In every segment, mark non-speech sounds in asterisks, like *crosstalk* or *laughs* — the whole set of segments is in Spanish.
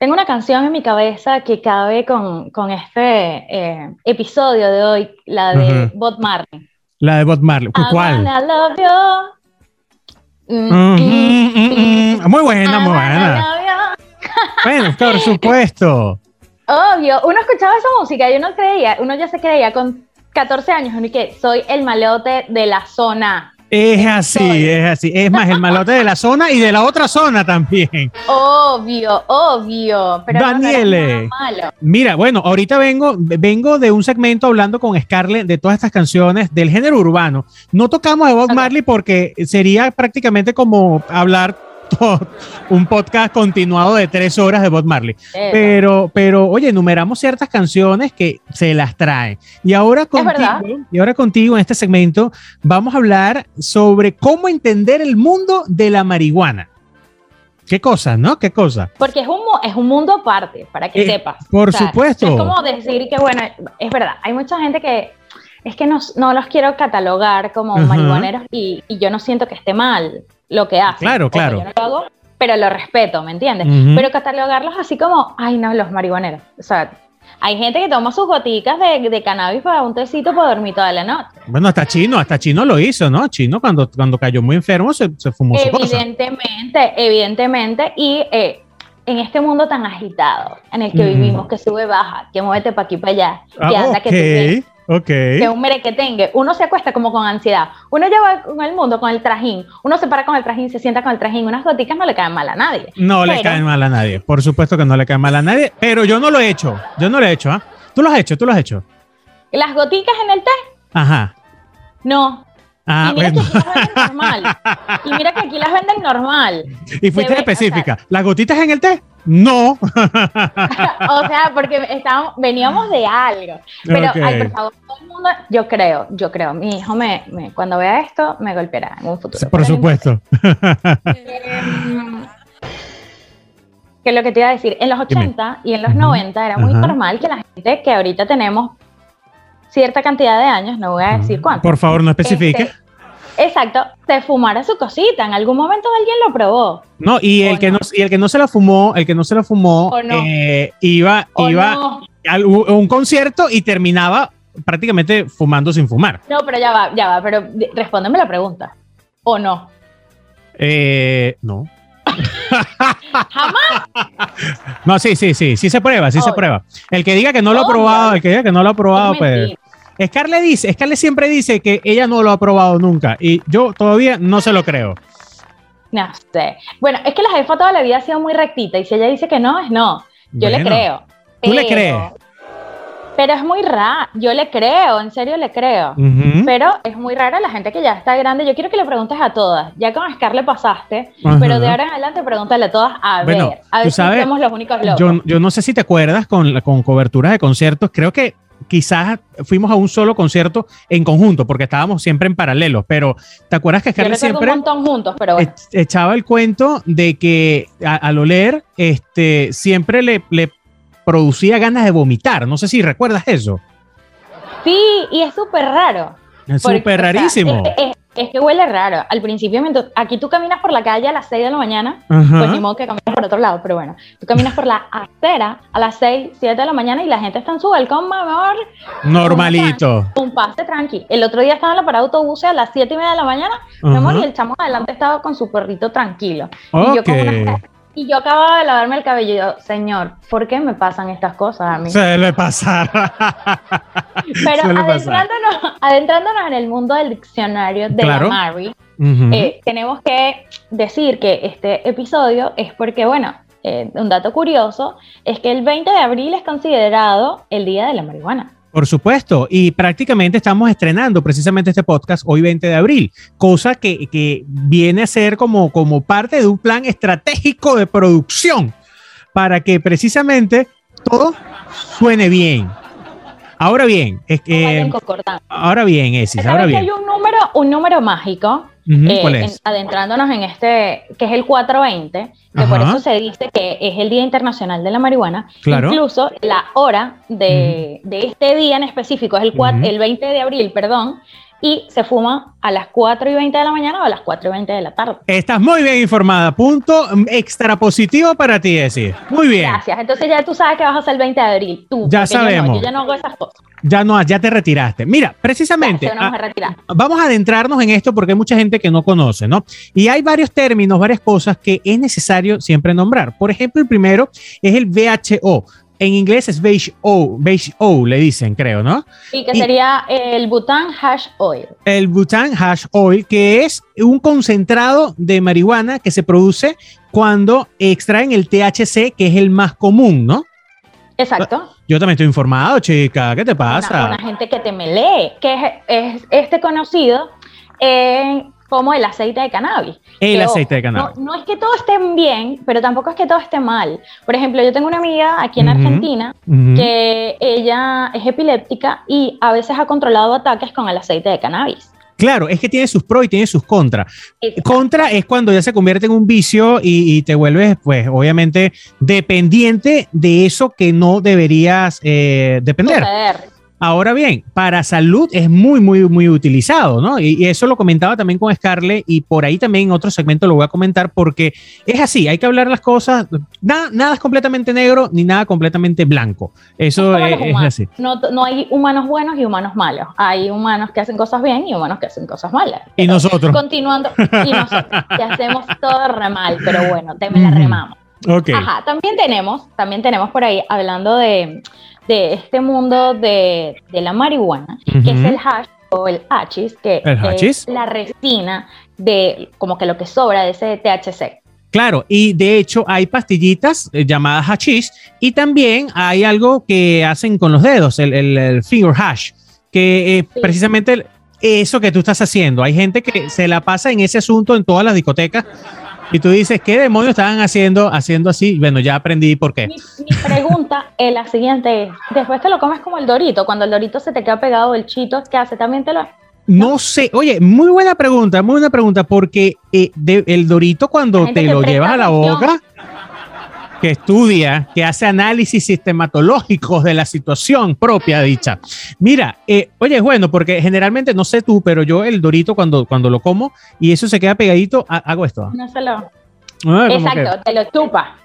Tengo una canción en mi cabeza que cabe con, con este eh, episodio de hoy, la de Ujú. Bob Marley. La de Bob Marley. I ¿Cuál? wanna love you. Mm, mm, mm. Muy buena, I muy buena. Bueno, por *laughs* supuesto. Obvio, uno escuchaba esa música y uno creía, uno ya se creía con 14 años, uno que soy el malote de la zona. Es así, es así. Es más, el malote de la zona y de la otra zona también. Obvio, obvio. Pero no Daniele. malo. Mira, bueno, ahorita vengo, vengo de un segmento hablando con Scarlett de todas estas canciones del género urbano. No tocamos de Bob. Marley porque sería prácticamente como hablar todo- *laughs* un podcast continuado de tres horas de Bob Marley. Pero, pero, oye, enumeramos ciertas canciones que se las traen. Y ahora contigo, y ahora contigo en este segmento vamos a hablar sobre cómo entender el mundo de la marihuana. ¿Qué cosas, no? ¿Qué cosas? Porque es un, es un mundo aparte, para que Eh, sepas. por supuesto. Es como decir que, bueno, es verdad, hay mucha gente que es que no, no los quiero catalogar como Ajá. marihuaneros y, y yo no siento que esté mal lo que hacen. Claro, claro. yo no lo hago, pero lo respeto, ¿me entiendes? Pero catalogarlos así como, ay, no, los marihuaneros. O sea, hay gente que toma sus goticas de, de cannabis para un tecito para dormir toda la noche. Bueno, hasta Chino, hasta Chino lo hizo, ¿no? Chino cuando, cuando cayó muy enfermo se, se fumó su cosa. Evidentemente, evidentemente. Y eh, en este mundo tan agitado en el que vivimos, que sube, baja, que muévete para aquí, para allá, que Ah, anda, que te ok, ok. que un merequetengue, uno se acuesta como con ansiedad, uno lleva con el mundo con el trajín, uno se para con el trajín, se sienta con el trajín, unas goticas no le caen mal a nadie. No le Pero- cae mal a nadie. Por supuesto que no le cae mal a nadie, pero yo no lo he hecho. Yo no lo he hecho, ¿ah? Tú lo has hecho, tú lo has hecho. Las goticas en el té, Ajá. no. Ah, y mira bueno. que aquí las venden normal. Y mira que aquí las venden normal. Y fuiste o específica. ¿Las gotitas en el té? No. *laughs* o sea, porque estábamos, veníamos de algo. Pero, ay, por favor, todo el mundo, yo creo, yo creo, mi hijo me, me- cuando vea esto me golpeará en un futuro. Por supuesto. *laughs* Que lo que te iba a decir, en los Dime. 80 y en los Ujú. 90 era muy Ajá. normal que la gente que ahorita tenemos cierta cantidad de años, no voy a decir cuánto. Por favor, no especifique. Este, exacto, se fumara su cosita, en algún momento alguien lo probó. No, y el, que no. no, y el que no se la fumó, el que no se la fumó, no. eh, iba, ¿O iba no? a un concierto y terminaba prácticamente fumando sin fumar. No, pero ya va, ya va, pero respóndeme la pregunta. ¿O no? Eh, no. *laughs* Jamás. No, sí, sí, sí, sí se prueba, sí se prueba. El que diga que no lo ha probado, el que diga que no lo ha probado, Es pues. mentira. Scarlett dice, Scarlett siempre dice que ella no lo ha probado nunca y yo todavía no se lo creo. No sé. Bueno, es que la jefa toda la vida ha sido muy rectita y si ella dice que no, es no. Yo le creo. ¿Tú le crees? Pero es muy raro. Yo le creo, en serio le creo. Pero es muy rara la gente que ya está grande. Yo quiero que le preguntes a todas. Ya con Scar le pasaste, pero de ahora en adelante pregúntale a todas a Bueno, ver. A ver si somos los únicos locos. Yo, yo no sé si te acuerdas con, con coberturas de conciertos, creo que quizás fuimos a un solo concierto en conjunto, porque estábamos siempre en paralelo, pero ¿te acuerdas que Scarlett siempre un montón juntos, pero bueno. ech- echaba el cuento de que a- al oler este, siempre le, le producía ganas de vomitar? No sé si recuerdas eso. Sí, y es súper raro. Es súper o sea, rarísimo. es, es- es que huele raro. Al principio, aquí tú caminas por la calle a las 6 de la mañana, Ajá. pues ni modo que caminas por otro lado, pero bueno, tú caminas por la acera a las 6, 7 de la mañana y la gente está en su balcón, mi amor, Normalito. un pase tranqui. El otro día estaba en la parada de autobuses a las 7 y media de la mañana, mi amor, Ajá. y el chamo adelante estaba con su perrito tranquilo. Y yo, como una- y yo acababa de lavarme el cabello y yo, señor, ¿por qué me pasan estas cosas a mí? Se le pasará. *laughs* Pero suele pasar. adentrándonos, adentrándonos en el mundo del diccionario de Claro. la Mary, eh, tenemos que decir que este episodio es porque, bueno, eh, un dato curioso es que el 20 de abril es considerado el Día de la Marihuana. Por supuesto, y prácticamente estamos estrenando precisamente este podcast hoy 20 de abril, cosa que, que viene a ser como, como parte de un plan estratégico de producción para que precisamente todo suene bien. Ahora bien, es que, ahora bien, Esis, ¿Sabes ahora bien. hay un número, un número mágico Eh, ¿Cuál en- es? adentrándonos en este, que es el 420, que por eso se dice que es el Día Internacional de la Marihuana. Claro. Incluso la hora de, de este día en específico, es el, cua- Ujú. el 20 de abril, perdón, y se fuma a las 4 y 20 de la mañana o a las 4 y 20 de la tarde. Estás muy bien informada. Punto extra positivo para ti, decir. Muy bien. Gracias. Entonces ya tú sabes que vas a hacer el 20 de abril. Tú, ya sabemos. Yo, ya no hago esas cosas. Ya no, ya te retiraste. Mira, precisamente. Ya, vamos, a vamos a adentrarnos en esto porque hay mucha gente que no conoce, ¿no? Y hay varios términos, varias cosas que es necesario siempre nombrar. Por ejemplo, el primero es el VHO, en inglés es beige O, beige O le dicen, creo, ¿no? Y que sería el Butan Hash Oil. El Butan Hash Oil, que es un concentrado de marihuana que se produce cuando extraen el THC, que es el más común, ¿no? Exacto. Yo también estoy informado, chica. ¿Qué te pasa? Una, gente que te me lee, que es, este conocido en como el aceite de cannabis. El aceite de cannabis. No, es que todo esté bien, pero tampoco es que todo esté mal. Por ejemplo, yo tengo una amiga aquí en Argentina que ella es epiléptica y a veces ha controlado ataques con el aceite de cannabis. Claro, es que tiene sus pros y tiene sus contras. Contra es cuando ya se convierte en un vicio y, te vuelves, pues, obviamente, dependiente de eso que no deberías eh, depender. Ahora bien, para salud es muy, muy, muy utilizado, ¿no? Y, eso lo comentaba también con Scarlett y por ahí también en otro segmento lo voy a comentar porque es así, hay que hablar las cosas, nada, nada es completamente negro ni nada completamente blanco. Eso es, así. No, no, hay humanos buenos y humanos malos, hay humanos que hacen cosas bien y humanos que hacen cosas malas. Y nosotros. Continuando, y nosotros, que hacemos todo re mal, pero bueno, te me la remamos. Okay. Ajá, también tenemos, también tenemos por ahí, hablando de de este mundo de, la marihuana, que es el hash o el hachis, que es la resina de como que lo que sobra de ese THC. Claro, y de hecho hay pastillitas eh, llamadas hachís y también hay algo que hacen con los dedos, el, finger hash, que es precisamente eso que tú estás haciendo. Hay gente que se la pasa en ese asunto en todas las discotecas y tú dices, ¿qué demonios estaban haciendo, haciendo así? Bueno, ya aprendí por qué. Mi, pregunta es la siguiente. Después te lo comes como el dorito. Cuando el dorito se te queda pegado el chito, ¿qué hace? ¿También te lo...? No, sé. Oye, muy buena pregunta, muy buena pregunta, porque eh, el dorito cuando te lo llevas a la boca que estudia, que hace análisis sistematológicos de la situación propia dicha. Mira, eh, oye, es bueno, porque generalmente, no sé tú, pero yo el dorito cuando, cuando lo como y eso se queda pegadito, hago esto. No se lo... Ah, Exacto, te lo chupa.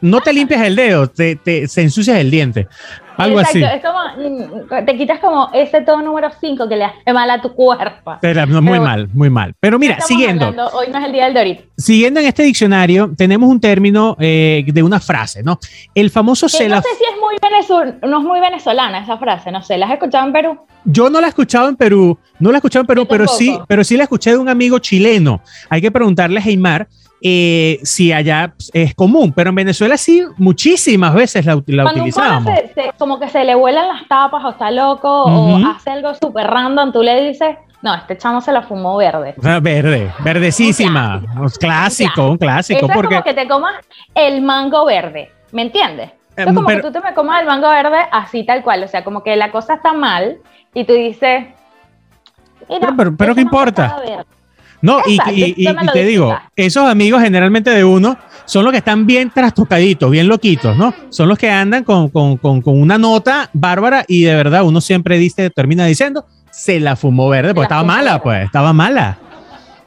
No te limpias el dedo, te, te, se ensucias el diente. Algo así. Es como, mm, te quitas como ese todo número 5 que le hace mal a tu cuerpo. Pero, muy mal, muy mal. Pero mira, siguiendo. hoy no es el día del Dorito. Siguiendo en este diccionario, tenemos un término eh, de una frase, ¿no? El famoso No sé si es muy, no es muy venezolana esa frase, no sé. ¿La has escuchado en Perú? Yo no la he escuchado en Perú, no la he escuchado en Perú, pero sí, pero sí la escuché de un amigo chileno. Hay que preguntarle a Heimar eh, si allá es común, pero en Venezuela sí, muchísimas veces la, la utilizamos. como que se le vuelan las tapas o está loco o hace algo súper random, tú le dices, no, este chamo se la fumó verde. Verde, verdecísima. Un clásico, un clásico. porque... es como que te comas el mango verde, ¿me entiendes? Es como que tú te me comas el mango verde así tal cual, o sea, como que la cosa está mal y tú dices... pero, pero, ¿qué importa? No, y, te digo, esos amigos generalmente de uno son los que están bien trastocaditos, bien loquitos, ¿no? Son los que andan con, una nota bárbara y de verdad uno siempre dice, termina diciendo, se la fumó verde, pues estaba mala, pues, estaba mala.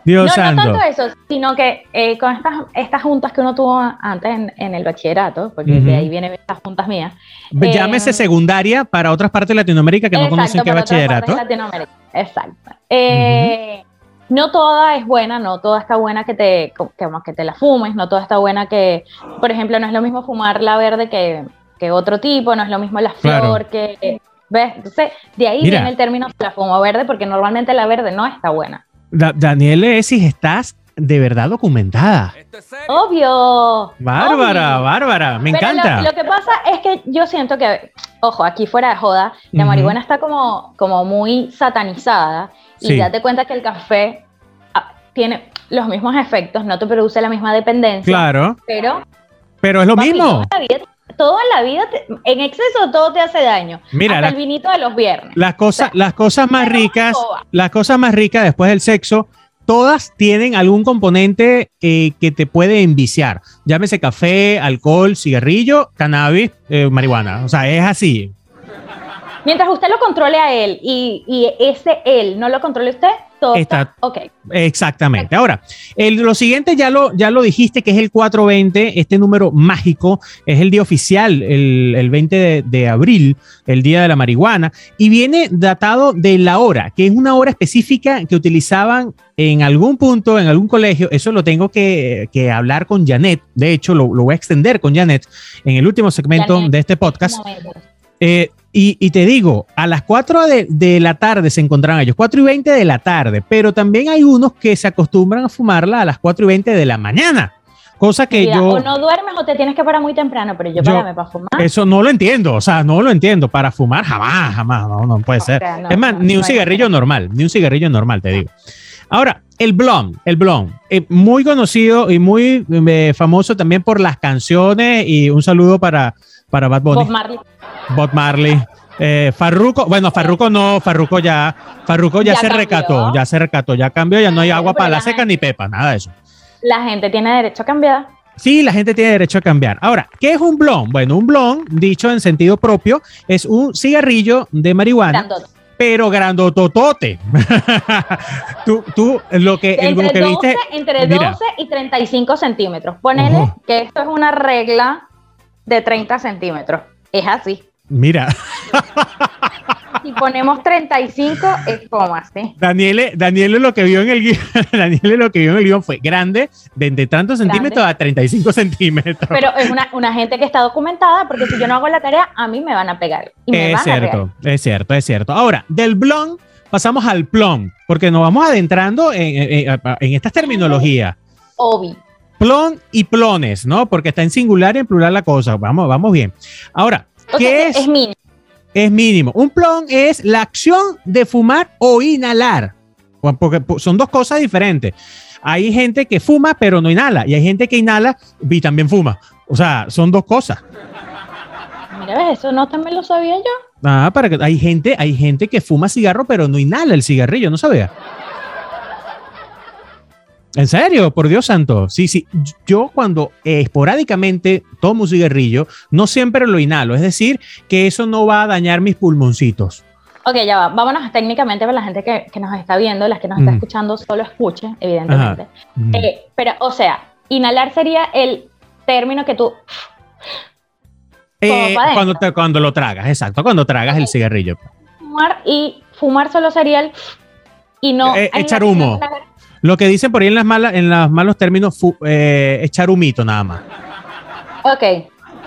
Dios no, no tanto eso, sino que eh, con estas, estas juntas que uno tuvo antes en, el bachillerato, porque de ahí vienen estas juntas mías. Llámese eh, secundaria para otras partes de Latinoamérica que no conocen qué bachillerato. Exacto. Eh, no toda es buena, no toda está buena que te, que, que te la fumes, no toda está buena que, por ejemplo, no es lo mismo fumar la verde que, que otro tipo, no es lo mismo la flor que... ¿Ves? Entonces, de ahí viene el término la fumo verde, porque normalmente la verde no está buena. Daniel Esis, estás de verdad documentada. Obvio. Bárbara, Bárbara, me encanta. Lo, que pasa es que yo siento que, ojo, aquí fuera de joda, la marihuana está como, como muy satanizada y date cuenta que el café ah, tiene los mismos efectos, no te produce la misma dependencia. Claro. Pero. Pero es lo mismo. Toda la vida, en exceso todo te hace daño. Mira, hasta el vinito de los viernes. Las cosas, las cosas más ricas, las cosas más ricas después del sexo, todas tienen algún componente eh, que te puede enviciar. Llámese café, alcohol, cigarrillo, cannabis, eh, marihuana. O sea, es así. Mientras usted lo controle a él y, y ese él no lo controle usted, todo está, Está- ok. Exactamente. Ahora, el- lo siguiente ya lo, ya lo dijiste, que es el 420, este número mágico, es el día oficial, el, el 20 de, de abril, el día de la marihuana, y viene datado de la hora, que es una hora específica que utilizaban en algún punto, en algún colegio. Eso lo tengo que, que hablar con Janet. De hecho, lo, lo voy a extender con Janet en el último segmento Janet. de este podcast. Eh, y, y te digo, a las 4 de, de la tarde se encontraban ellos, 4 y 20 de la tarde, pero también hay unos que se acostumbran a fumarla a las 4 y 20 de la mañana, cosa que Mira, yo, O no duermes o te tienes que parar muy temprano, pero yo, Yo- párame para fumar. eso no lo entiendo, o sea, no lo entiendo, para fumar jamás, jamás, no, no puede ser. O sea, no, es más, no, ni un cigarrillo normal, ni un cigarrillo normal, te digo. Ahora, el blond, el blond, eh, muy conocido y muy eh, famoso también por las canciones y un saludo para, para Bad Bunny. Bob Marley. Bob Marley. Eh, Farruko, bueno, Farruko no, Farruko ya, Farruko ya, Ya se cambió. recató, ya se recató, ya cambió, ya no hay agua para la seca gente. ni pepa, nada de eso. La gente tiene derecho a cambiar. Sí, la gente tiene derecho a cambiar. Ahora, ¿qué es un blond? Bueno, un blond, dicho en sentido propio, es un cigarrillo de marihuana, Grandote. pero grandototote. *laughs* tú, tú, lo que, el, lo Entre, que 12, viste, entre mira. 12 y 35 centímetros. Ponele que esto es una regla de 30 centímetros. Es así. mira, Si ponemos 35, es como así. Daniele, Daniele lo que vio en el guion, *laughs* Daniele lo que vio en el guion fue grande, de entre tantos Grande. centímetros a 35 centímetros. Pero es una, una gente que está documentada, porque si yo no hago la tarea, a mí me van a pegar. Y me Es van a cierto, es cierto, es cierto. Ahora, del blond pasamos al plon, porque nos vamos adentrando en, en- en- en estas terminologías. Obi. Plon y plones, ¿no? Porque está en singular y en plural la cosa. Vamos, vamos bien. Ahora, O ¿qué sea, es? es mínimo. Es mínimo. Un plon es la acción de fumar o inhalar. Porque son dos cosas diferentes. Hay gente que fuma pero no inhala y hay gente que inhala y también fuma. O sea, son dos cosas. Mira, ves, eso no también lo sabía yo. Ah, para que hay gente, hay gente que fuma cigarro pero no inhala el cigarrillo, ¿no sabía? ¿En serio? Por Dios santo. Sí, sí. Yo cuando eh, esporádicamente tomo un cigarrillo, no siempre lo inhalo. Es decir, que eso no va a dañar mis pulmoncitos. Ok, ya va. Vámonos técnicamente para la gente que, que nos está viendo, las que nos está Ujú. escuchando, solo escuche, evidentemente. Mm. Eh, pero, o sea, inhalar sería el término que tú. Eh, cuando, te- cuando lo tragas, exacto, cuando tragas el cigarrillo. Fumar y fumar solo sería el. Y no. Eh, echar humo. Lo que dicen por ahí en las malas, en los malos términos, fu- eh, echar humito nada más. Ok.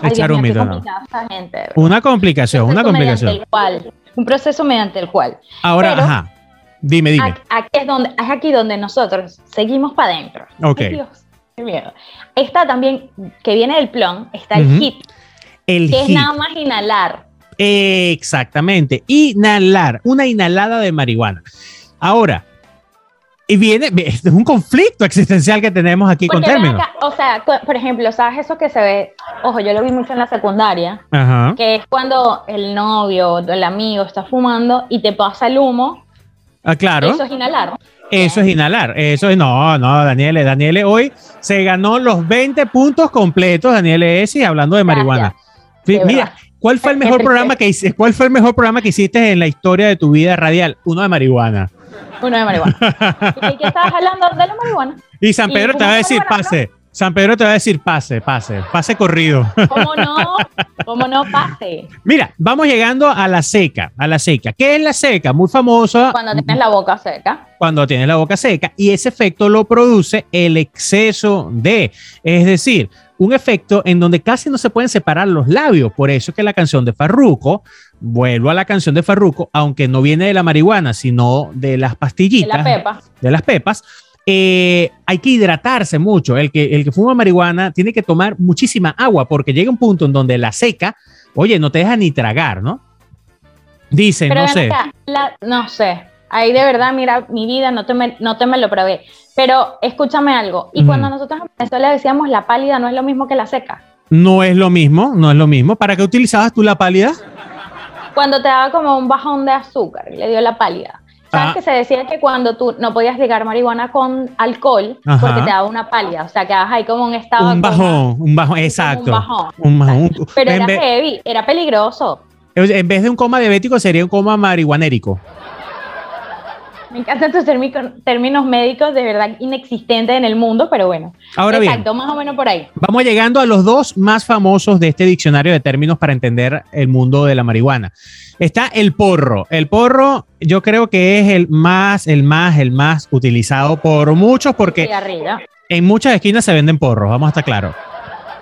Echar esta gente. Una complicación, una complicación. el cual- un proceso mediante el cual. Ahora, pero- ajá. Dime, dime. Aquí, es, donde, es aquí donde nosotros seguimos para adentro. Ok. Ay, *laughs* Dios, qué miedo. Está también, que viene del plon, está el Ujú. hit, El que es hit. nada más inhalar. Exactamente. Inhalar, una inhalada de marihuana. Ahora, y viene, es un conflicto existencial que tenemos aquí con Porque términos. acá, o sea, por ejemplo, ¿sabes eso que se ve? Ojo, yo lo vi mucho en la secundaria, Ajá. que es cuando el novio o el amigo está fumando y te pasa el humo, Ah, claro. eso es inhalar. Eso es inhalar. Eso es, no, no, Daniele. Daniele hoy se ganó los 20 puntos completos, Daniele Esi, hablando de marihuana. De mira. ¿cuál fue el mejor *laughs* programa que ¿Cuál fue el mejor programa que hiciste en la historia de tu vida radial? Uno de marihuana. Uno de marihuana. *laughs* ¿Y qué- estabas hablando de la marihuana? Y San ¿Y Pedro te cómo va a decir marihuana, pase. San Pedro te va a decir pase, pase, pase corrido. ¿Cómo no? *laughs* ¿Cómo no pase? Mira, vamos llegando a la seca, a la seca. ¿Qué es la seca? Muy famosa Cuando tienes la boca seca. cuando tienes la boca seca y ese efecto lo produce el exceso de, es decir, un efecto en donde casi no se pueden separar los labios. Por eso es que la canción de Farruko, vuelvo a la canción de Farruko, aunque no viene de la marihuana, sino de las De pastillitas, la pepa. de las pepas, eh, hay que hidratarse mucho. El que, el que fuma marihuana tiene que tomar muchísima agua porque llega un punto en donde la seca, oye, no te deja ni tragar, ¿no? Dicen, Pero no sé. acá, la- no sé. Ahí de verdad, mira, mi vida no te me, no te me lo probé. Pero escúchame algo. Y cuando nosotros en Venezuela decíamos la pálida no es lo mismo que la seca. No es lo mismo, no es lo mismo. ¿Para qué utilizabas tú la pálida? Cuando te daba como un bajón de azúcar, le dio la pálida. ¿Sabes Ah. que se decía que cuando tú no podías ligar marihuana con alcohol Ajá. porque te daba una pálida? O sea, quedabas ahí como un estado. Un bajón, un bajón, exacto. Un bajón. Un bajón. Pero En era vez- heavy, era peligroso. En vez de un coma diabético sería un coma marihuanérico. Me encantan tus términos médicos, de verdad inexistentes en el mundo, pero bueno. Ahora Exacto, más o menos por ahí. Vamos llegando a los dos más famosos de este diccionario de términos para entender el mundo de la marihuana. Está el porro. El porro yo creo que es el más, el más, el más utilizado por muchos porque en muchas esquinas se venden porros, vamos a estar claros.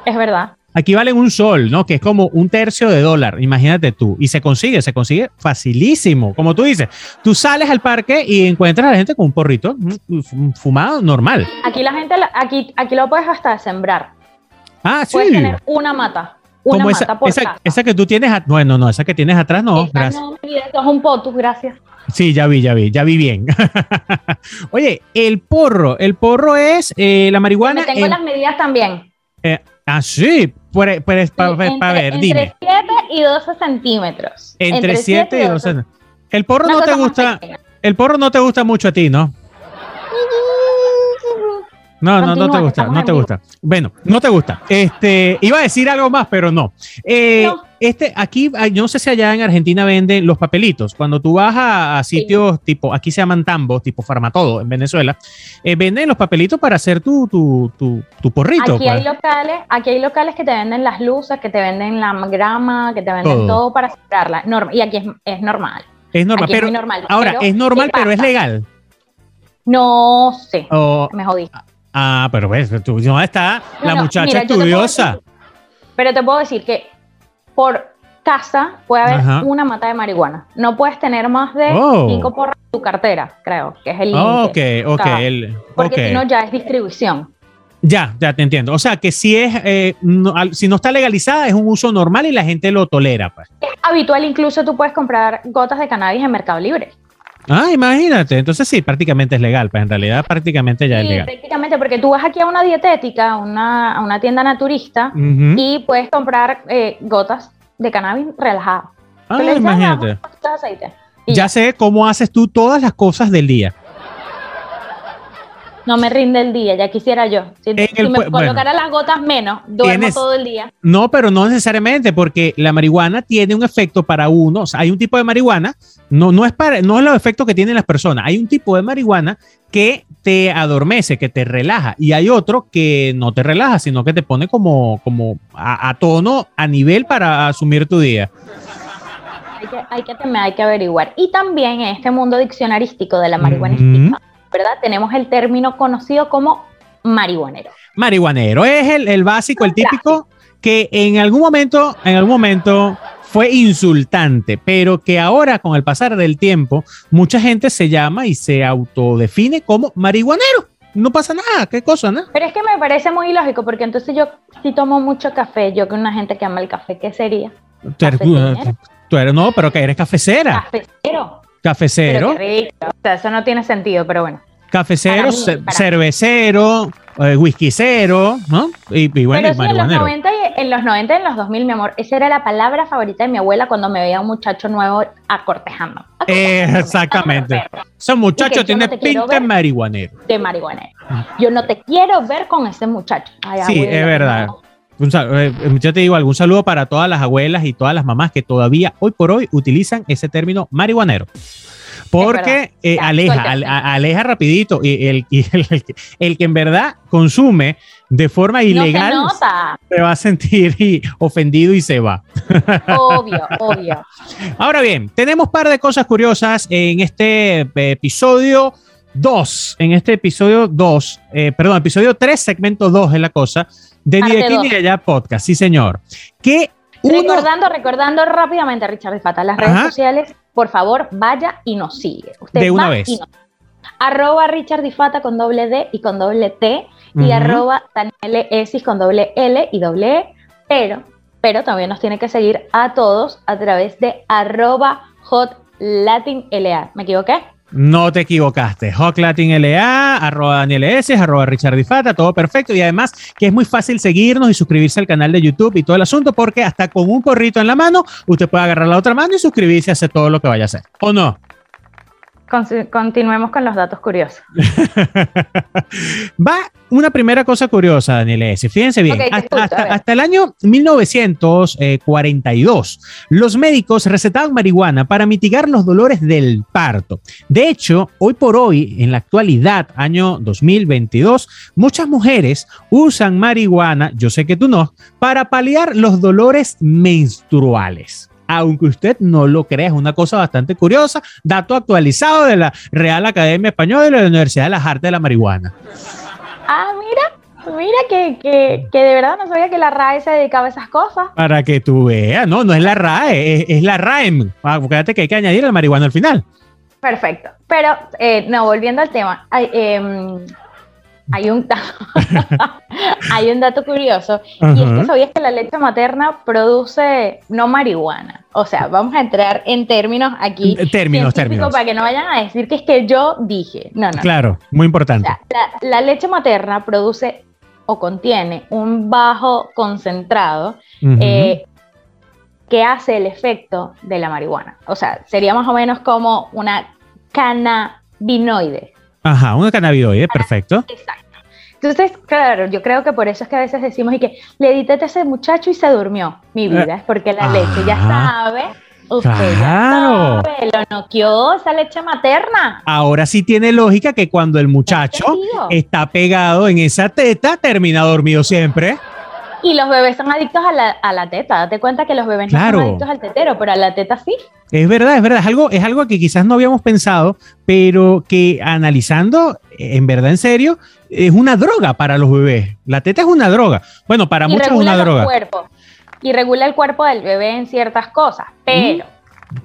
Es verdad. Aquí valen un sol, ¿no? Que es como un tercio de dólar, imagínate tú. Y se consigue, se consigue facilísimo. Como tú dices, tú sales al parque y encuentras a la gente con un porrito fumado normal. Aquí la gente, aquí, aquí lo puedes hasta sembrar. Ah, sí. Puedes tener una mata. Una mata esa, por esa, esa, que tú tienes, bueno, no, esa que tienes atrás no, gracias. No, es un potus, gracias. Sí, ya vi, ya vi, ya vi bien. *laughs* Oye, el porro, el porro es eh, la marihuana. tengo las medidas también. Eh, ah, sí, para ver, dime. Entre 7 y 12 centímetros. Entre, 7 y 12. El porro no te gusta. El porro no te gusta mucho a ti, ¿no? No, no, no te gusta, no te gusta. Bueno, no te gusta. Este, iba a decir algo más, pero no. Eh, este, aquí, yo no sé si allá en Argentina venden los papelitos. Cuando tú vas a, sitios tipo, aquí se llaman tambos, tipo Farmatodo en Venezuela, eh, venden los papelitos para hacer tu, tu, tu, porrito. Aquí hay, pues. locales, aquí hay locales que te venden las luces, que te venden la grama, que te venden todo, para cerrarla. y aquí es, normal. Es normal, pero, normal, ahora, es normal, pero es legal. No sé, me jodí. Ah, pero ves, tú, ¿dónde está la muchacha estudiosa? pero te puedo decir que por casa puede haber una mata de marihuana. No puedes tener más de oh. cinco porras en tu cartera, creo, que es el límite. ok, ok. porque si no ya es distribución. Ya, ya te entiendo. O sea, que si es, eh, si no está legalizada, es un uso normal y la gente lo tolera. Pues. Es habitual, incluso tú puedes comprar gotas de cannabis en Mercado Libre. Ah, imagínate. Entonces sí, prácticamente es legal, pues en realidad prácticamente ya es legal. Prácticamente, porque tú vas aquí a una dietética, una, a una tienda naturista y puedes comprar eh, gotas de cannabis relajadas. Ah, imagínate. ya sé cómo haces tú todas las cosas del día no me rinde el día, ya quisiera yo. Si, me colocara las gotas menos, duermo todo el día. No, pero no necesariamente, porque la marihuana tiene un efecto para uno. O sea, hay un tipo de marihuana, no, no, es para, no es los efectos que tienen las personas. Hay un tipo de marihuana que te adormece, que te relaja, y hay otro que no te relaja, sino que te pone como, como a, tono, a nivel para asumir tu día. Hay que, hay que, hay que averiguar. Y también en este mundo diccionarístico de la marihuana ¿verdad? Tenemos el término conocido como marihuanero. Marihuanero es el, básico, el típico que en algún momento, en algún momento fue insultante, pero que ahora con el pasar del tiempo mucha gente se llama y se autodefine como marihuanero. No pasa nada, qué cosa, ¿no? Pero es que me parece muy ilógico porque entonces yo si tomo mucho café, yo que una gente que ama el café, ¿qué sería? Tú, eres, no, pero que eres cafecera. Cafecero. Cafecero. O sea, eso no tiene sentido, pero bueno. Cafecero, cervecero, eh, whiskycero, ¿no? Y, bueno, pero en los, 90 y, en los 90 y en los 2000, mi amor, esa era la palabra favorita de mi abuela cuando me veía un muchacho nuevo acortejando. exactamente. Ese muchacho tiene pinta de marihuanero. De marihuanero. Yo no te quiero ver con ese muchacho. sí, es verdad. Eh, yo te digo, algún saludo para todas las abuelas y todas las mamás que todavía hoy por hoy utilizan ese término marihuanero. Porque eh, aleja, aleja rapidito. Y el, el, que en verdad consume de forma ilegal se, va a sentir ofendido y se va. Obvio, *laughs* obvio. Ahora bien, tenemos un par de cosas curiosas en este eh, episodio 2. En este episodio 2, perdón, episodio 3, segmento 2 es la cosa de Ni de aquí ni de allá podcast, sí señor. Que Recordando, recordando rápidamente a Richard Fata, las redes sociales, por favor, vaya y nos sigue. Usted de una vez. Arroba Richard Difata con doble D y con doble T y arroba Daniel Esis con doble L y doble E, pero, pero también nos tiene que seguir a todos a través de arroba Hot Latin LA. ¿Me equivoqué? No te equivocaste. Hawk Latin LA, arroba Daniel S, arroba Richard todo perfecto. Y además que es muy fácil seguirnos y suscribirse al canal de YouTube y todo el asunto, porque hasta con un porrito en la mano, usted puede agarrar la otra mano y suscribirse y hacer todo lo que vaya a hacer. ¿O no? Continuemos con los datos curiosos. *laughs* Va una primera cosa curiosa, Daniel S. Fíjense bien, hasta, el año 1942, los médicos recetaban marihuana para mitigar los dolores del parto. De hecho, hoy por hoy, en la actualidad, año 2022, muchas mujeres usan marihuana, yo sé que tú no, para paliar los dolores menstruales aunque usted no lo crea, es una cosa bastante curiosa. Dato actualizado de la Real Academia Española y de la Universidad de las Artes de la Marihuana. Ah, mira, mira que, que, que, de verdad no sabía que la RAE se dedicaba a esas cosas. Para que tú veas, no, no es la RAE, es, la RAEM. Ah, fíjate que hay que añadir el marihuana al final. Perfecto. Pero, eh, no, volviendo al tema, eh, hay un, *laughs* hay un dato curioso y es que sabías que la leche materna produce no marihuana. O sea, vamos a entrar en términos aquí. Términos, términos. Para que no vayan a decir que es que yo dije. No, no. Claro, muy importante. la, leche materna produce o contiene un bajo concentrado eh, que hace el efecto de la marihuana. O sea, sería más o menos como una cannabinoide. Ajá, una cannabinoide, perfecto. Exacto. Entonces, claro, yo creo que por eso es que a veces decimos y que le edité a ese muchacho y se durmió mi eh, vida, es porque la leche ya ah, sabe. Usted claro. ya sabe, lo noqueó esa leche materna. Ahora sí tiene lógica que cuando el muchacho está pegado en esa teta, termina dormido siempre. Y los bebés son adictos a la, a la teta. Date cuenta que los bebés no son adictos al tetero, pero a la teta sí. Es verdad, es verdad. Es algo, es algo que quizás no habíamos pensado, pero que analizando, en verdad, en serio, es una droga para los bebés. La teta es una droga. Bueno, para muchos es una droga. y regula el cuerpo del bebé en ciertas cosas, pero.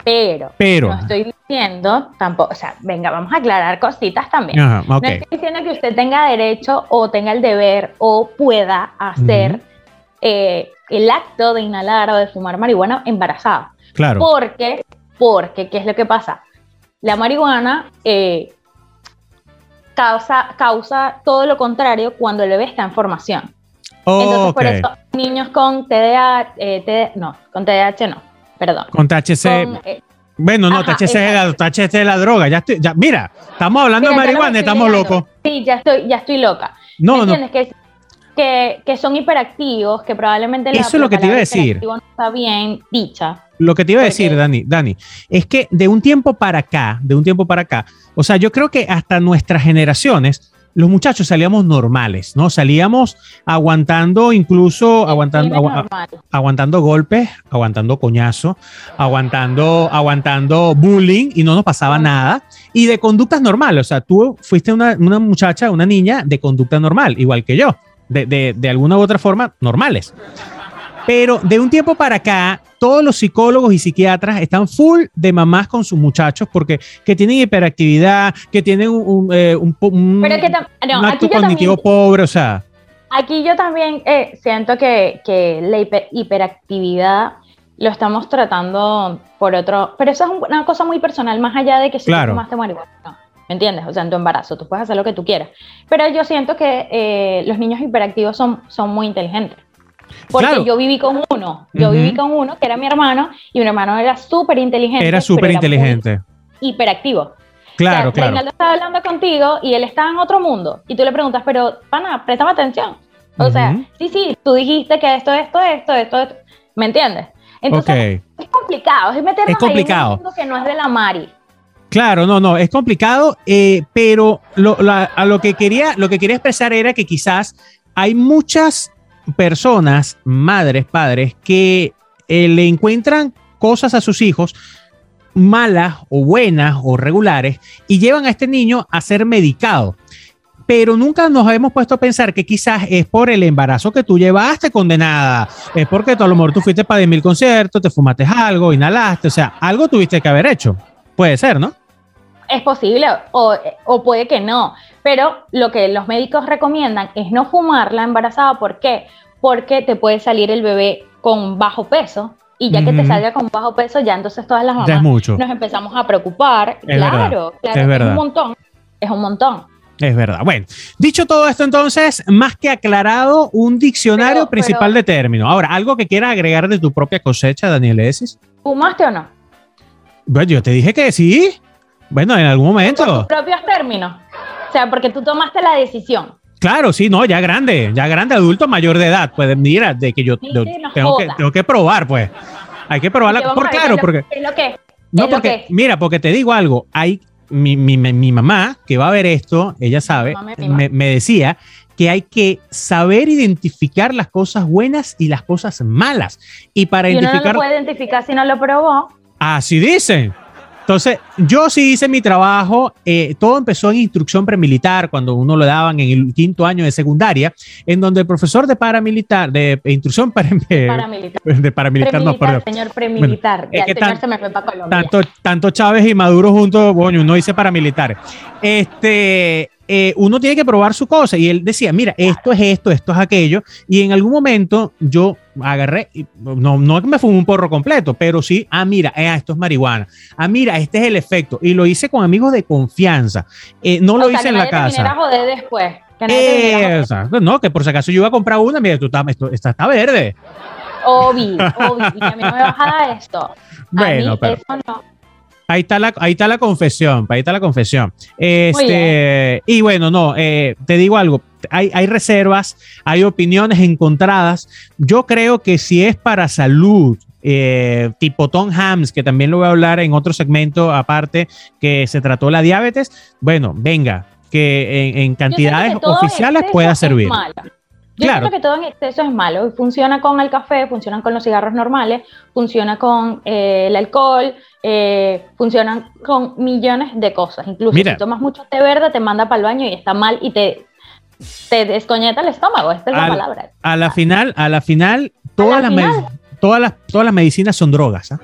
Pero, pero, no estoy diciendo tampoco, o sea, venga, vamos a aclarar cositas también. No estoy diciendo que usted tenga derecho o tenga el deber o pueda hacer eh, el acto de inhalar o de fumar marihuana embarazada. Claro. Porque, porque, ¿qué es lo que pasa? La marihuana eh, causa, causa todo lo contrario cuando el bebé está en formación. Entonces, por eso, niños con TDA, eh, no, con TDAH no, perdón. Con THC. bueno, no, THC, es la, THC, es la, droga. Ya estoy, ya, mira, estamos hablando de marihuana, estamos locos. Sí, ya estoy, ya estoy loca. No, ¿Me entiendes? Que que, que, son hiperactivos, que probablemente la Eso es lo que te iba a decir. no está bien dicha. Lo que te iba a decir, Dani, Dani, es que de un tiempo para acá, de un tiempo para acá, o sea, yo creo que hasta nuestras generaciones, los muchachos salíamos normales, ¿no? Salíamos aguantando, incluso aguantando, aguantando golpes, aguantando coñazo, aguantando, aguantando bullying y no nos pasaba nada. Y de conductas normales, o sea, tú fuiste una, una muchacha, una niña de conducta normal, igual que yo de, alguna u otra forma normales. Pero de un tiempo para acá, todos los psicólogos y psiquiatras están full de mamás con sus muchachos porque que tienen hiperactividad, que tienen un, eh, un, acto cognitivo pobre, o sea. Aquí yo también eh, siento que, que la hiperactividad lo estamos tratando por otro, pero eso es una cosa muy personal, más allá de que si claro. tomaste marihuana. ¿Me entiendes? O sea, en tu embarazo, tú puedes hacer lo que tú quieras. Pero yo siento que eh, los niños hiperactivos son, son muy inteligentes. Porque yo viví con uno, yo viví con uno que era mi hermano y mi hermano era súper inteligente. Era súper inteligente. Hiperactivo. Claro, o sea, claro. estaba hablando contigo y él estaba en otro mundo y tú le preguntas, pero pana, préstame atención. O sea, sí, sí, tú dijiste que esto, esto, esto, esto, esto. ¿Me entiendes? Entonces, es complicado, es meternos es complicado. en un mundo que no es de la Mari. Claro, no, no, es complicado, eh, pero lo, a lo que, quería, lo que quería expresar era que quizás hay muchas personas, madres, padres, que eh, le encuentran cosas a sus hijos malas o buenas o regulares y llevan a este niño a ser medicado. Pero nunca nos hemos puesto a pensar que quizás es por el embarazo que tú llevaste condenada, es porque a lo mejor tú fuiste para mil conciertos, te fumaste algo, inhalaste, o sea, algo tuviste que haber hecho. Puede ser, ¿no? Es posible o, o, puede que no, pero lo que los médicos recomiendan es no fumar la embarazada. ¿Por qué? Porque te puede salir el bebé con bajo peso y ya que te salga con bajo peso, ya entonces todas las mamás nos empezamos a preocupar. claro, claro, es, verdad. un montón, es un montón. Es verdad. Bueno, dicho todo esto entonces, más que aclarado, un diccionario principal de términos. Ahora, ¿algo que quieras agregar de tu propia cosecha, Daniel Esis? ¿Fumaste o no? Bueno, yo te dije que sí. Bueno, en algún momento. Por tus propios términos. O sea, porque tú tomaste la decisión. Claro, sí, no, ya grande, ya grande, adulto mayor de edad. Pues mira, de que yo, Sí, tengo, que, tengo que probar, pues. Hay que probarla. que Por claro, porque. es lo que No, es porque, que- mira, porque te digo algo, hay mi, mi, mi mamá que va a ver esto, ella sabe, mamá. me, me decía que hay que saber identificar las cosas buenas y las cosas malas. Y para Y uno no identificar, lo puede identificar si no lo probó. así dicen. Entonces, yo sí hice mi trabajo, eh, todo empezó en instrucción premilitar, cuando uno lo daban en el quinto año de secundaria, en donde el profesor de paramilitar, de instrucción para, *laughs* Paramilitar. de paramilitar, no, perdón. señor premilitar. Bueno, es ya que el señor tan- se me fue para Colombia. Tanto, tanto Chávez y Maduro juntos, bueno, uno dice paramilitares. Este, eh, uno tiene que probar su cosa. Y él decía, mira, esto es esto, esto es aquello. Y en algún momento yo agarré, no, no me fumé un porro completo, pero sí, ah, mira, eh, esto es marihuana. Ah, mira, este es el efecto. Y lo hice con amigos de confianza. Eh, no lo sea, hice que en la nadie a casa. joder después. Que nadie te viniera a joder. Exacto, no, que por si acaso yo iba a comprar una, mira, tú estás, esto, esta está verde. Obvio, obvio. Y a mí no me vas a dar esto. A Bueno, mí pero- eso no. Ahí está la, ahí está la confesión, ahí está la confesión. Este, y bueno, no, eh, te digo algo, hay, hay reservas, hay opiniones encontradas. Yo creo que si es para salud, eh, tipo Tom Hams, que también lo voy a hablar en otro segmento aparte, que se trató la diabetes, bueno, venga, que en, cantidades que oficiales pueda es servir. Yo Claro. siento que todo en exceso es malo. Funciona con el café, funciona con los cigarros normales, funciona con eh, el alcohol, eh, funcionan con millones de cosas. Incluso Mira. si tomas mucho té verde, te manda para el baño y está mal y te, te descoñeta el estómago. Esta es la Al- palabra. A la final, a la final, todas, la las, final. todas, las, todas las medicinas son drogas. ¿ah?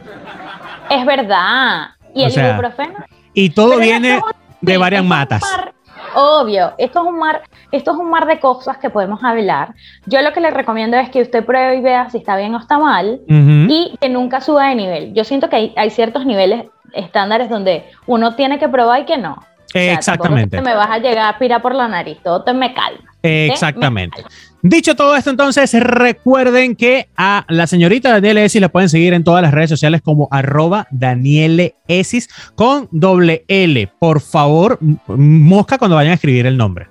Es verdad. Y O el sea, ibuprofeno. Y todo Pero viene de varias matas. Obvio, esto es un mar, esto es un mar de cosas que podemos hablar. Yo lo que le recomiendo es que usted pruebe y vea si está bien o está mal y que nunca suba de nivel. Yo siento que hay, hay ciertos niveles estándares donde uno tiene que probar y que no. O sea, Exactamente. me vas a llegar a aspirar por la nariz, todo te me calma. Exactamente. Dicho todo esto, entonces recuerden que a la señorita Daniela Esis la pueden seguir en todas las redes sociales como arroba Daniele Esis con doble L. Por favor, mosca cuando vayan a escribir el nombre.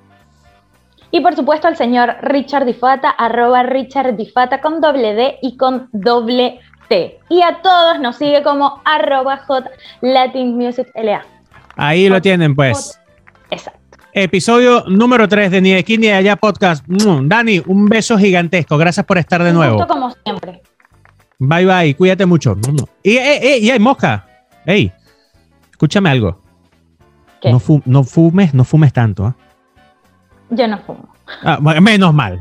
Y por supuesto al señor Richard Difata, arroba Richard Difata con doble D y con doble T. Y a todos nos sigue como arroba J Latin Music LA. Ahí lo tienen, pues. Exacto. Episodio número 3 de Ni de aquí ni de allá podcast. Dani, un beso gigantesco. Gracias por estar de Un nuevo. gusto como siempre. Bye bye, cuídate mucho. Y, eh, eh, y hay mosca. Ey, escúchame algo. ¿Qué? No, fu- no fumes, no fumes tanto. ¿ah? Yo no fumo. Ah, menos mal.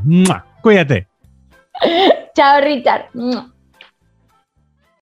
Cuídate. *laughs* Chao, Richard.